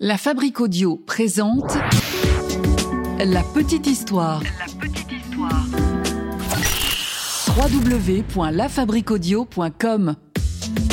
La Fabrique Audio présente La Petite Histoire. La petite histoire. www.lafabriqueaudio.com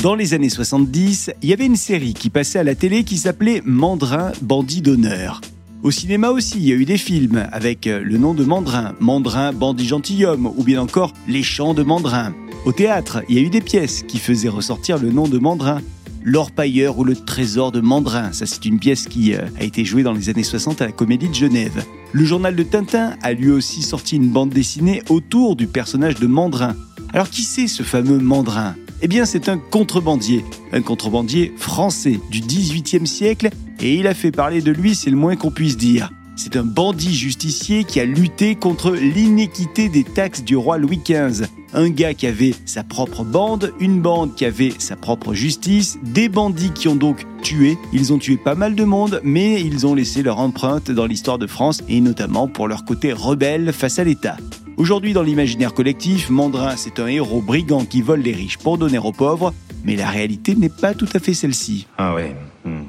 Dans les années 70, il y avait une série qui passait à la télé qui s'appelait Mandrin, bandit d'honneur. Au cinéma aussi, il y a eu des films avec euh, le nom de Mandrin, Mandrin, bandit gentilhomme, ou bien encore Les chants de Mandrin. Au théâtre, il y a eu des pièces qui faisaient ressortir le nom de Mandrin. L'Orpailleur ou le Trésor de Mandrin, ça c'est une pièce qui euh, a été jouée dans les années 60 à la Comédie de Genève. Le journal de Tintin a lui aussi sorti une bande dessinée autour du personnage de Mandrin. Alors qui c'est ce fameux Mandrin? Eh bien c'est un contrebandier, un contrebandier français du 18e siècle et il a fait parler de lui, c'est le moins qu'on puisse dire. C'est un bandit justicier qui a lutté contre l'inéquité des taxes du roi Louis XV. Un gars qui avait sa propre bande, une bande qui avait sa propre justice, des bandits qui ont donc tué. Ils ont tué pas mal de monde, mais ils ont laissé leur empreinte dans l'histoire de France et notamment pour leur côté rebelle face à l'État. Aujourd'hui, dans l'imaginaire collectif, Mandrin, c'est un héros brigand qui vole les riches pour donner aux pauvres, mais la réalité n'est pas tout à fait celle-ci. Ah ouais. hmm.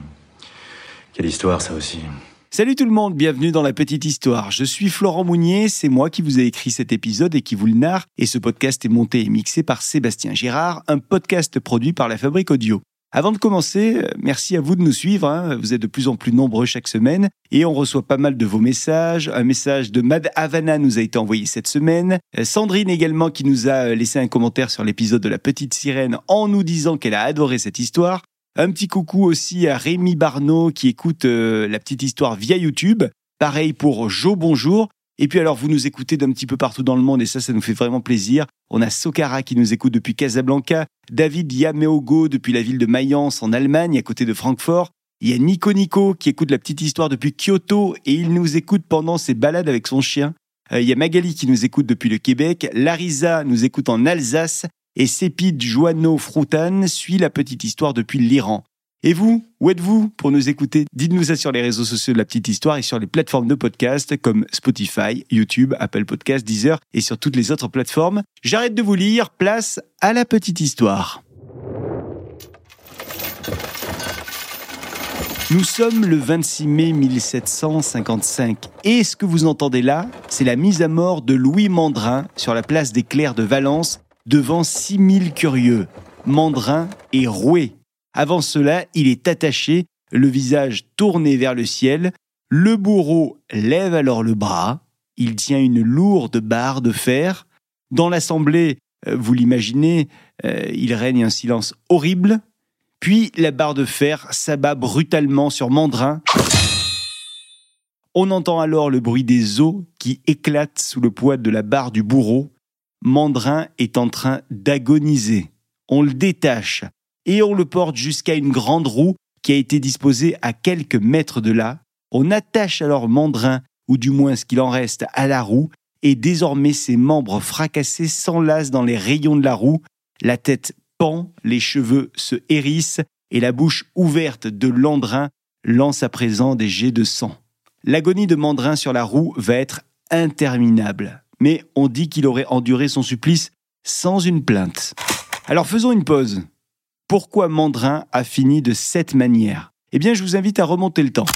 Quelle histoire ça aussi. Salut tout le monde, bienvenue dans la petite histoire. Je suis Florent Mounier, c'est moi qui vous ai écrit cet épisode et qui vous le narre. Et ce podcast est monté et mixé par Sébastien Girard, un podcast produit par la Fabrique Audio. Avant de commencer, euh, merci à vous de nous suivre. hein. Vous êtes de plus en plus nombreux chaque semaine et on reçoit pas mal de vos messages. Un message de Mad Havana nous a été envoyé cette semaine. Euh, Sandrine également qui nous a euh, laissé un commentaire sur l'épisode de la petite sirène en nous disant qu'elle a adoré cette histoire. Un petit coucou aussi à Rémi Barneau qui écoute euh, la petite histoire via YouTube. Pareil pour Jo Bonjour. Et puis alors, vous nous écoutez d'un petit peu partout dans le monde et ça, ça nous fait vraiment plaisir. On a Sokara qui nous écoute depuis Casablanca, David Yameogo depuis la ville de Mayence en Allemagne, à côté de Francfort. Il y a Nico Nico qui écoute la petite histoire depuis Kyoto et il nous écoute pendant ses balades avec son chien. Euh, Il y a Magali qui nous écoute depuis le Québec, Larisa nous écoute en Alsace et Sépide Joanneau Froutan suit la petite histoire depuis l'Iran. Et vous, où êtes-vous pour nous écouter? Dites-nous ça sur les réseaux sociaux de la petite histoire et sur les plateformes de podcast comme Spotify, YouTube, Apple Podcasts, Deezer et sur toutes les autres plateformes. J'arrête de vous lire, place à la petite histoire. Nous sommes le 26 mai 1755 et ce que vous entendez là, c'est la mise à mort de Louis Mandrin sur la place des Clercs de Valence devant 6000 curieux. Mandrin est roué. Avant cela, il est attaché, le visage tourné vers le ciel. Le bourreau lève alors le bras. Il tient une lourde barre de fer. Dans l'assemblée, euh, vous l'imaginez, euh, il règne un silence horrible. Puis la barre de fer s'abat brutalement sur Mandrin. On entend alors le bruit des os qui éclatent sous le poids de la barre du bourreau. Mandrin est en train d'agoniser. On le détache et on le porte jusqu'à une grande roue qui a été disposée à quelques mètres de là. On attache alors Mandrin, ou du moins ce qu'il en reste, à la roue, et désormais ses membres fracassés s'enlacent dans les rayons de la roue, la tête pend, les cheveux se hérissent, et la bouche ouverte de Landrin lance à présent des jets de sang. L'agonie de Mandrin sur la roue va être interminable, mais on dit qu'il aurait enduré son supplice sans une plainte. Alors faisons une pause. Pourquoi Mandrin a fini de cette manière? Eh bien, je vous invite à remonter le temps.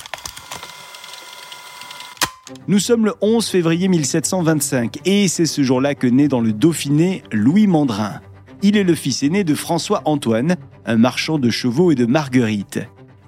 Nous sommes le 11 février 1725 et c'est ce jour-là que naît dans le Dauphiné Louis Mandrin. Il est le fils aîné de François-Antoine, un marchand de chevaux et de Marguerite.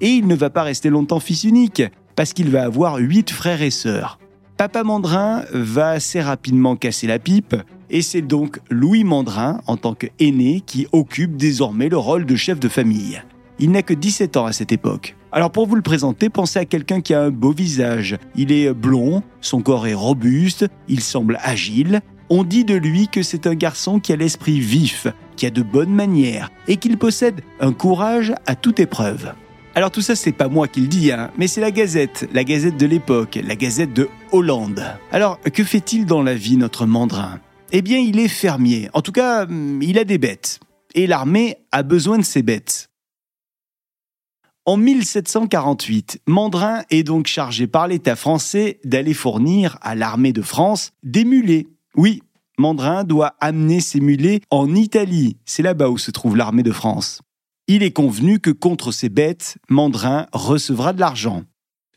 Et il ne va pas rester longtemps fils unique, parce qu'il va avoir huit frères et sœurs. Papa Mandrin va assez rapidement casser la pipe, et c'est donc Louis Mandrin, en tant qu'aîné, qui occupe désormais le rôle de chef de famille. Il n'a que 17 ans à cette époque. Alors pour vous le présenter, pensez à quelqu'un qui a un beau visage. Il est blond, son corps est robuste, il semble agile. On dit de lui que c'est un garçon qui a l'esprit vif, qui a de bonnes manières et qu'il possède un courage à toute épreuve. Alors tout ça, c'est pas moi qui le dis, hein, mais c'est la Gazette, la Gazette de l'époque, la Gazette de Hollande. Alors, que fait-il dans la vie, notre mandrin? Eh bien, il est fermier. En tout cas, hum, il a des bêtes. Et l'armée a besoin de ses bêtes. En 1748, Mandrin est donc chargé par l'État français d'aller fournir à l'armée de France des mulets. Oui, Mandrin doit amener ses mulets en Italie. C'est là-bas où se trouve l'armée de France. Il est convenu que contre ces bêtes, Mandrin recevra de l'argent.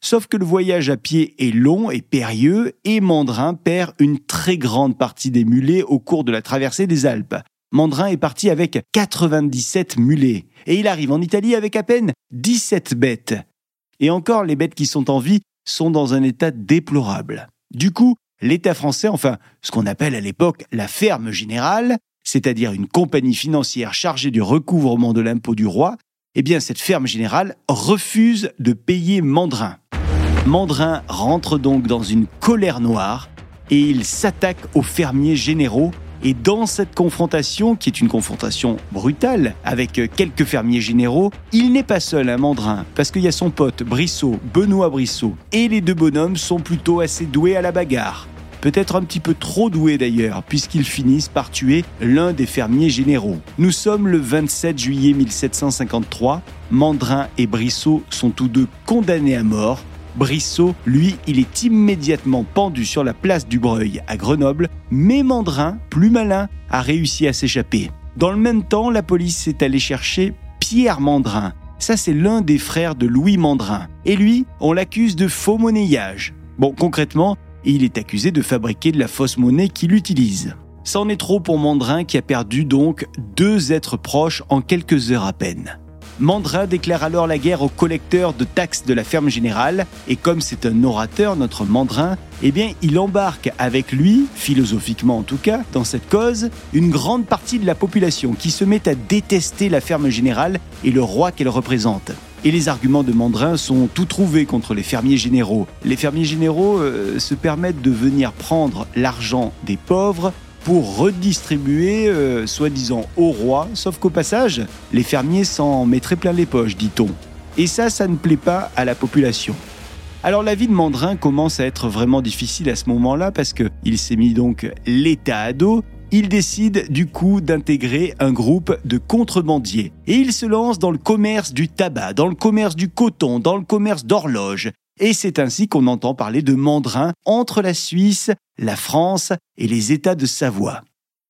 Sauf que le voyage à pied est long et périlleux et Mandrin perd une très grande partie des mulets au cours de la traversée des Alpes. Mandrin est parti avec 97 mulets et il arrive en Italie avec à peine 17 bêtes. Et encore, les bêtes qui sont en vie sont dans un état déplorable. Du coup, l'État français, enfin ce qu'on appelle à l'époque la ferme générale, c'est-à-dire une compagnie financière chargée du recouvrement de l'impôt du roi, eh bien cette ferme générale refuse de payer Mandrin. Mandrin rentre donc dans une colère noire et il s'attaque aux fermiers généraux et dans cette confrontation, qui est une confrontation brutale avec quelques fermiers généraux, il n'est pas seul, un Mandrin, parce qu'il y a son pote Brissot, Benoît Brissot, et les deux bonhommes sont plutôt assez doués à la bagarre peut-être un petit peu trop doué d'ailleurs, puisqu'ils finissent par tuer l'un des fermiers généraux. Nous sommes le 27 juillet 1753, Mandrin et Brissot sont tous deux condamnés à mort. Brissot, lui, il est immédiatement pendu sur la place du Breuil à Grenoble, mais Mandrin, plus malin, a réussi à s'échapper. Dans le même temps, la police est allée chercher Pierre Mandrin. Ça, c'est l'un des frères de Louis Mandrin. Et lui, on l'accuse de faux monnayage. Bon, concrètement, et il est accusé de fabriquer de la fausse monnaie qu'il utilise. C'en est trop pour Mandrin qui a perdu donc deux êtres proches en quelques heures à peine. Mandrin déclare alors la guerre aux collecteurs de taxes de la ferme générale, et comme c'est un orateur, notre Mandrin, eh bien, il embarque avec lui, philosophiquement en tout cas, dans cette cause, une grande partie de la population qui se met à détester la ferme générale et le roi qu'elle représente. Et les arguments de Mandrin sont tout trouvés contre les fermiers généraux. Les fermiers généraux euh, se permettent de venir prendre l'argent des pauvres pour redistribuer, euh, soi-disant, au roi, sauf qu'au passage, les fermiers s'en mettraient plein les poches, dit-on. Et ça, ça ne plaît pas à la population. Alors la vie de Mandrin commence à être vraiment difficile à ce moment-là parce qu'il s'est mis donc l'État à dos il décide du coup d'intégrer un groupe de contrebandiers. Et il se lance dans le commerce du tabac, dans le commerce du coton, dans le commerce d'horloges. Et c'est ainsi qu'on entend parler de Mandrin entre la Suisse, la France et les États de Savoie.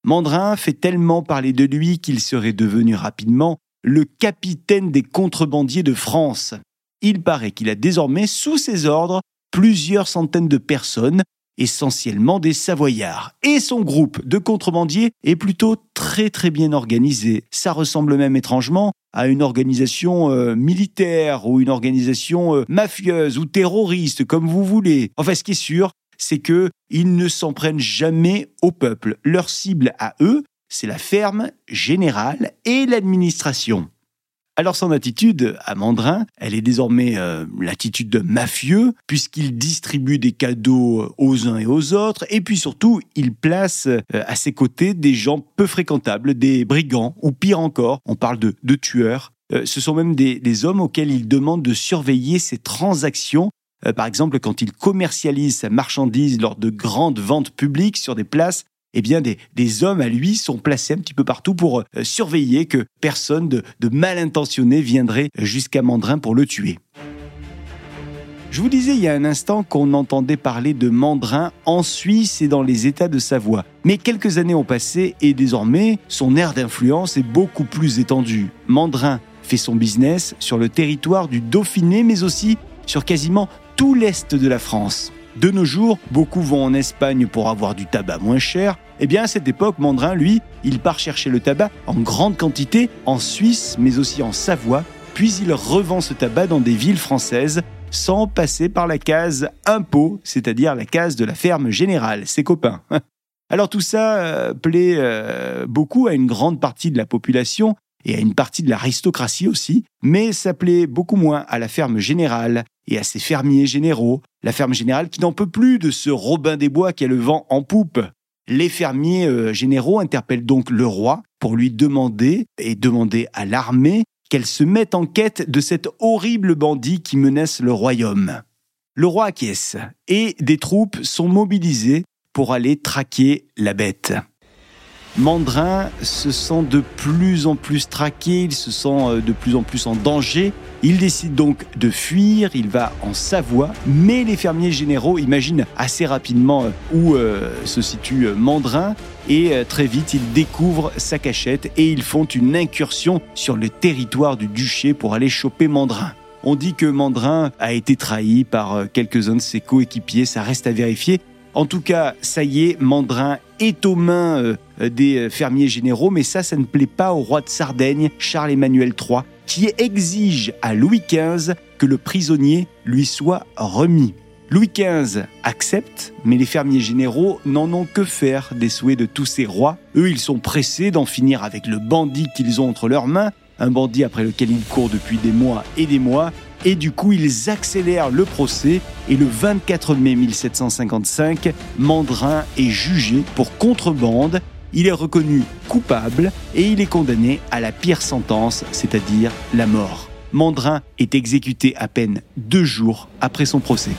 Mandrin fait tellement parler de lui qu'il serait devenu rapidement le capitaine des contrebandiers de France. Il paraît qu'il a désormais sous ses ordres plusieurs centaines de personnes essentiellement des Savoyards. Et son groupe de contrebandiers est plutôt très très bien organisé. Ça ressemble même étrangement à une organisation euh, militaire ou une organisation euh, mafieuse ou terroriste, comme vous voulez. Enfin, ce qui est sûr, c'est que ils ne s'en prennent jamais au peuple. Leur cible à eux, c'est la ferme générale et l'administration. Alors son attitude à Mandrin, elle est désormais euh, l'attitude de mafieux, puisqu'il distribue des cadeaux aux uns et aux autres, et puis surtout, il place euh, à ses côtés des gens peu fréquentables, des brigands, ou pire encore, on parle de, tueurs. Euh, ce sont même des, des, hommes auxquels il demande de surveiller ses transactions. par exemple, quand il commercialise sa marchandise lors de grandes ventes publiques sur des places eh bien des, hommes à lui sont placés un petit peu partout pour euh, surveiller que personne de, de mal intentionné viendrait jusqu'à Mandrin pour le tuer. Je vous disais il y a un instant qu'on entendait parler de Mandrin en Suisse et dans les États de Savoie. Mais quelques années ont passé et désormais son aire d'influence est beaucoup plus étendue. Mandrin fait son business sur le territoire du Dauphiné mais aussi sur quasiment tout l'est de la France. De nos jours, beaucoup vont en Espagne pour avoir du tabac moins cher. Eh bien, à cette époque, Mandrin, lui, il part chercher le tabac en grande quantité en Suisse, mais aussi en Savoie, puis il revend ce tabac dans des villes françaises sans passer par la case impôt, c'est-à-dire la case de la ferme générale, ses copains. Alors tout ça euh, plaît euh, beaucoup à une grande partie de la population et à une partie de l'aristocratie aussi, mais ça plaît beaucoup moins à la ferme générale et à ses fermiers généraux, la ferme générale qui n'en peut plus de ce Robin des Bois qui a le vent en poupe. Les fermiers euh, généraux interpellent donc le roi pour lui demander et demander à l'armée qu'elle se mette en quête de cet horrible bandit qui menace le royaume. Le roi acquiesce et des troupes sont mobilisées pour aller traquer la bête. Mandrin se sent de plus en plus traqué, il se sent euh, de plus en plus en danger Il décide donc de fuir, il va en Savoie, mais les fermiers généraux imaginent assez rapidement euh, où euh, se situe euh, Mandrin et très vite ils découvrent sa cachette et ils font une incursion sur le territoire du duché pour aller choper Mandrin. On dit que Mandrin a été trahi par quelques-uns de ses coéquipiers, ça reste à vérifier. En tout cas, ça y est, Mandrin est aux mains des fermiers généraux, mais ça, ça ne plaît pas au roi de Sardaigne, Charles-Emmanuel III, qui exige à Louis XV que le prisonnier lui soit remis. Louis XV accepte, mais les fermiers généraux n'en ont que faire des souhaits de tous ces rois. Eux, ils sont pressés d'en finir avec le bandit qu'ils ont entre leurs mains, un bandit après lequel ils courent depuis des mois et des mois, et du coup ils accélèrent le procès, et le 24 mai 1755, Mandrin est jugé pour contrebande il est reconnu coupable et il est condamné à la pire sentence, c'est-à-dire la mort. Mandrin est exécuté à peine deux jours après son procès.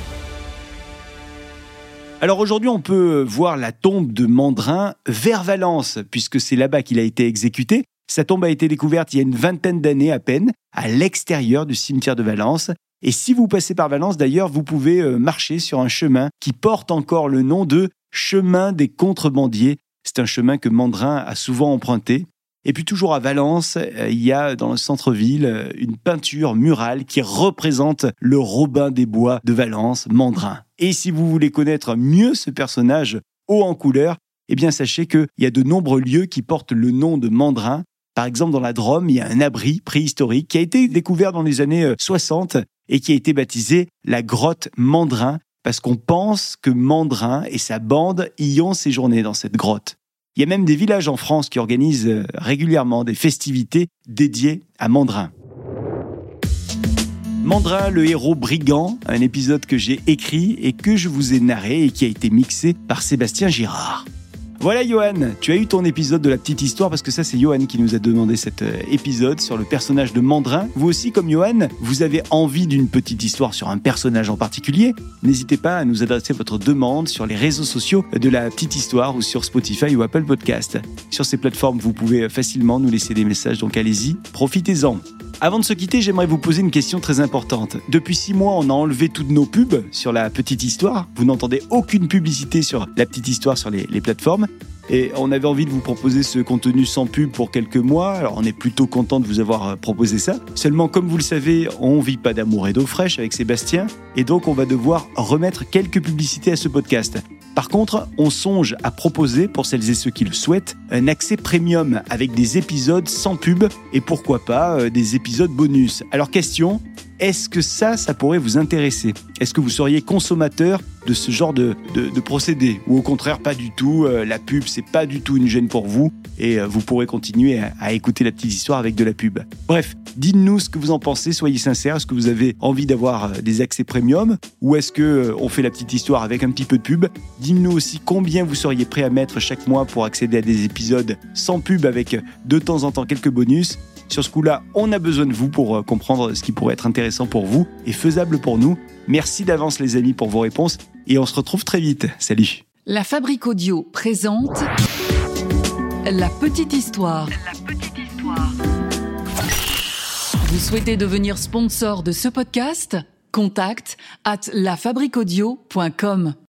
Alors aujourd'hui, on peut voir la tombe de Mandrin vers Valence, puisque c'est là-bas qu'il a été exécuté. Sa tombe a été découverte il y a une vingtaine d'années à peine, à l'extérieur du cimetière de Valence. Et si vous passez par Valence, d'ailleurs, vous pouvez euh, marcher sur un chemin qui porte encore le nom de chemin des contrebandiers c'est un chemin que Mandrin a souvent emprunté. Et puis toujours à Valence, euh, il y a dans le centre-ville euh, une peinture murale qui représente le Robin des Bois de Valence, Mandrin. Et si vous voulez connaître mieux ce personnage haut en couleur, eh bien sachez qu'il y a de nombreux lieux qui portent le nom de Mandrin. Par exemple, dans la Drôme, il y a un abri préhistorique qui a été découvert dans les années 60 euh, et qui a été baptisé la grotte Mandrin parce qu'on pense que Mandrin et sa bande y ont séjourné dans cette grotte. Il y a même des villages en France qui organisent euh, régulièrement des festivités dédiées à Mandrin. Mandrin, le héros brigand, un épisode que j'ai écrit et que je vous ai narré et qui a été mixé par Sébastien Girard. Voilà Johan, tu as eu ton épisode de la petite histoire parce que ça c'est Johan qui nous a demandé cet euh, épisode sur le personnage de Mandrin. Vous aussi comme Johan, vous avez envie d'une petite histoire sur un personnage en particulier N'hésitez pas à nous adresser votre demande sur les réseaux sociaux de la petite histoire ou sur Spotify ou Apple Podcast. Sur ces plateformes, vous pouvez facilement nous laisser des messages, donc allez-y, profitez-en. Avant de se quitter, j'aimerais vous poser une question très importante. Depuis six mois, on a enlevé toutes nos pubs sur la petite histoire. Vous n'entendez aucune publicité sur la petite histoire sur les, plateformes. Et on avait envie de vous proposer ce contenu sans pub pour quelques mois. Alors on est plutôt content de vous avoir euh, proposé ça. Seulement, comme vous le savez, on vit pas d'amour et d'eau fraîche avec Sébastien. Et donc on va devoir remettre quelques publicités à ce podcast. Par contre, on songe à proposer, pour celles et ceux qui le souhaitent, un accès premium avec des épisodes sans pub et pourquoi pas euh, des épisodes bonus. Alors question, est-ce que ça, ça pourrait vous intéresser? Est-ce que vous seriez consommateur de ce genre de, de, procédé? Ou au contraire, pas du tout, euh, la pub, c'est pas du tout une gêne pour vous et euh, vous pourrez continuer à, écouter la petite histoire avec de la pub. Bref, dites-nous ce que vous en pensez, soyez sincères. Est-ce que vous avez envie d'avoir euh, des accès premium? Ou est-ce que on fait la petite histoire avec un petit peu de pub? Dites-nous aussi combien vous seriez prêt à mettre chaque mois pour accéder à des épisodes sans pub avec de temps en temps quelques bonus. Sur ce coup-là, on a besoin de vous pour euh, comprendre ce qui pourrait être intéressant pour vous et faisable pour nous. Merci d'avance les amis pour vos réponses et on se retrouve très vite. Salut. La Fabrique Audio présente La Petite Histoire. La Petite Histoire. Vous souhaitez devenir sponsor de ce podcast? Contact at lafabriquaudio.com.